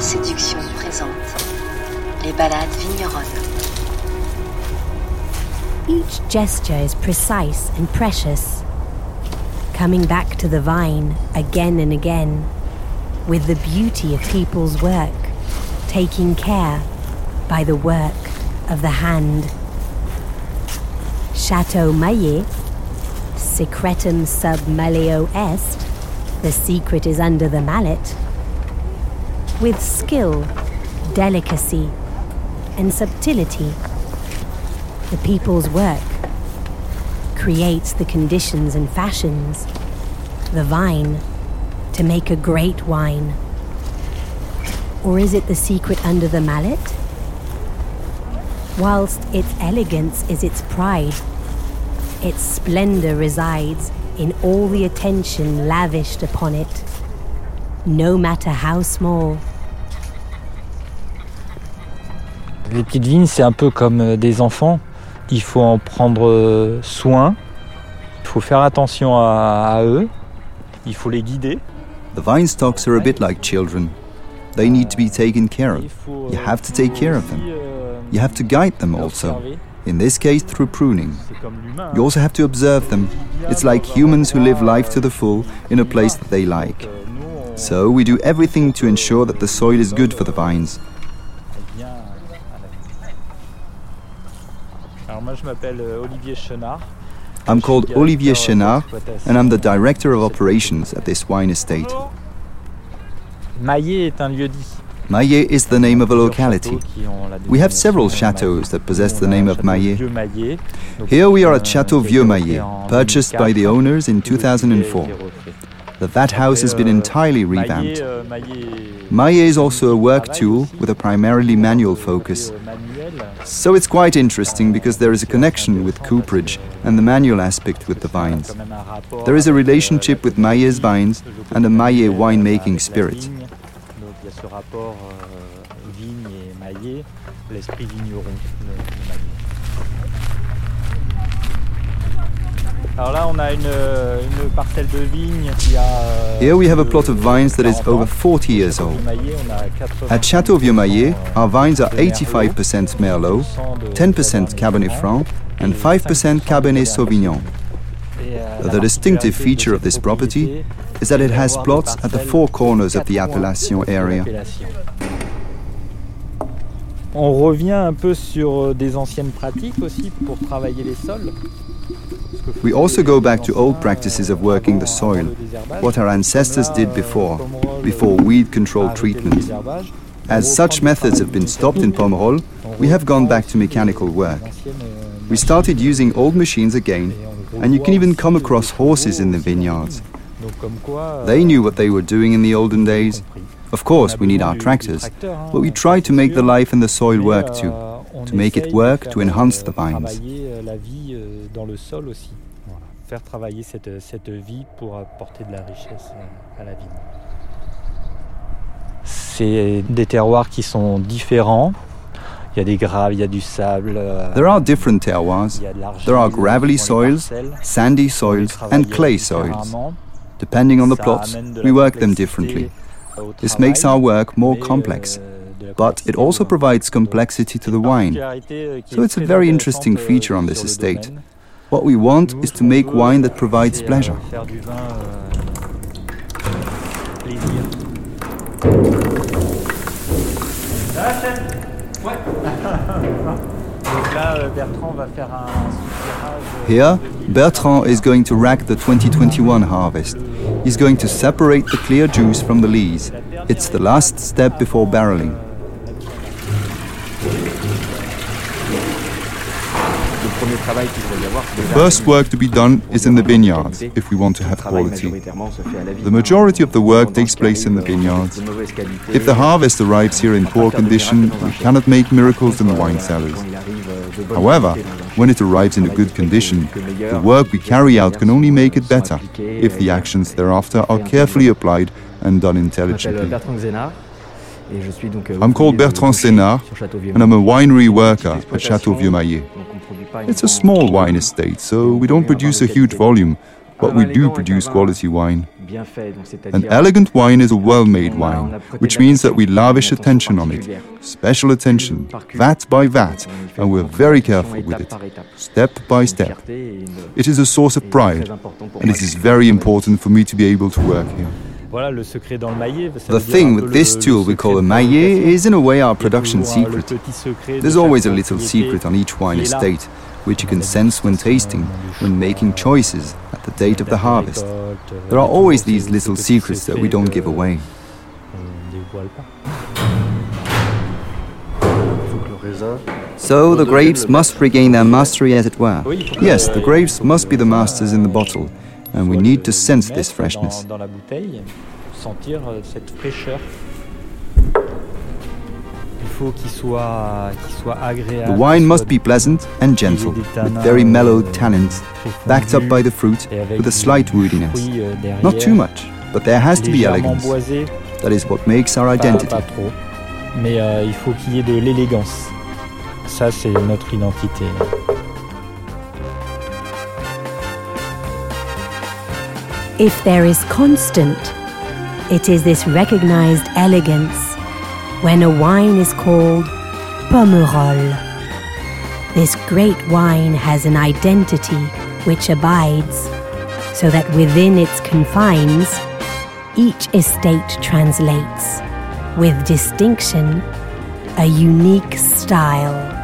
séduction présente les vigneronnes. Each gesture is precise and precious, coming back to the vine again and again, with the beauty of people's work, taking care by the work of the hand. Chateau Maillet, secretum sub maleo est, the secret is under the mallet. With skill, delicacy, and subtlety, the people's work creates the conditions and fashions, the vine, to make a great wine. Or is it the secret under the mallet? Whilst its elegance is its pride, its splendor resides in all the attention lavished upon it, no matter how small. Les petites vignes, c'est un peu comme euh, des enfants. Il faut en prendre euh, soin. Il faut faire attention à, à eux. Il faut les guider. The vine stocks are a bit like children. They need to be taken care of. You have to take care of them. Euh, you have to guide them also. In this case, through pruning. You also have to observe them. It's like humans who live life to the full in a place euh, that they like. So we do everything to ensure that the soil is good for the vines. I'm called Olivier Chenard, and I'm the director of operations at this wine estate. Maillet est un lieu-dit. Maillet is the name of a locality. We have several chateaux that possess the name of Maillet. Here we are at Chateau Vieux Maillet, purchased by the owners in 2004. The vat house has been entirely revamped. Maillet is also a work tool with a primarily manual focus. So it's quite interesting because there is a connection with cooperage and the manual aspect with the vines. There is a relationship with Maillet's vines and a Maillet winemaking spirit. Donc il Alors là, on a une, euh, une parcelle de vigne qui a. euh, Here we have a plot of vines that is 40 over ans. 40 years old. Maillet, on a 80 At Chateau Vieux Maillet, euh, our vines are de Merlot, 85% Merlot, 10% de 10% Cabernet Franc, and 5% Cabernet Sauvignon. Euh, The distinctive feature de of this cette property is that it has plots at the four corners of the appellation de area. l'appellation. On revient un peu sur des anciennes pratiques aussi pour travailler les sols. We also go back to old practices of working the soil, what our ancestors did before, before weed control treatment. As such methods have been stopped in. Pomerol, we have gone back to mechanical work. We started using old machines again, and you can even come across horses in the vineyards. They knew what they were doing in the olden days. Of course, we need our tractors, but we try to make the life and the soil work too. to make it work, to enhance the vines. Dans le sol aussi. Voilà. Faire travailler cette, cette vie pour apporter de la richesse à la vigne. C'est des terroirs qui sont différents. Il y a des graves, il y a du sable. euh, There are different terroirs, il y a de l'argile there are gravelly soils, sandy soils, and clay soils. différemment. Depending on the plots, we work them differently. This makes travail, our work more complex, euh, de la but it complexité also au- provides complexity to the wine. euh, So it's a très very intéressante, interesting feature on this estate. What we want is to make wine that provides pleasure. Here, Bertrand is going to rack the 2021 harvest. He's going to separate the clear juice from the lees. It's the last step before barreling. Le premier travail qu'il faut y avoir, c'est déjà First work to be done is in the vineyards if we want to have quality. majoritairement se fait à la vigne. The majority of the work takes place in the qui vineyards. de mauvaise qualité. If the harvest arrives here in poor condition, we cannot make miracles in the wine cellars. Quand il arrive, euh, bonne However, qualité dans un when it arrives in a good condition, the work we carry out can only make it better if the actions thereafter are carefully applied and done intelligently. Bertrand Xénard et je suis donc euh, I'm called Bertrand Xenard, and I'm a winery worker at Chateau Vieux-Maillet. It's a small wine estate, so we don't produce a huge volume, but we do produce quality wine. An elegant wine is a well made wine, which means that we lavish attention on it, special attention, vat by vat, and we're very careful with it, step by step. It is a source of pride, and it is very important for me to be able to work here. The thing with this tool we call a maillet is in a way our production secret. There's always a little secret on each wine estate, which you can sense when tasting, when making choices, at the date of the harvest. There are always these little secrets that we don't give away. So the grapes must regain their mastery, as it were. Yes, the grapes must be the masters in the bottle, and we need to sense this freshness. The wine must be pleasant and gentle, with very mellow euh, tannins, backed up by the fruit, with a slight euh, woodiness. Not too much, but there has to be elegance. That is what makes our identity. Mais euh, il faut qu'il y ait de l'élégance. Ça, c'est notre identité. If there is constant, it is this recognized elegance when a wine is called Pomerol. This great wine has an identity which abides, so that within its confines, each estate translates, with distinction, a unique style.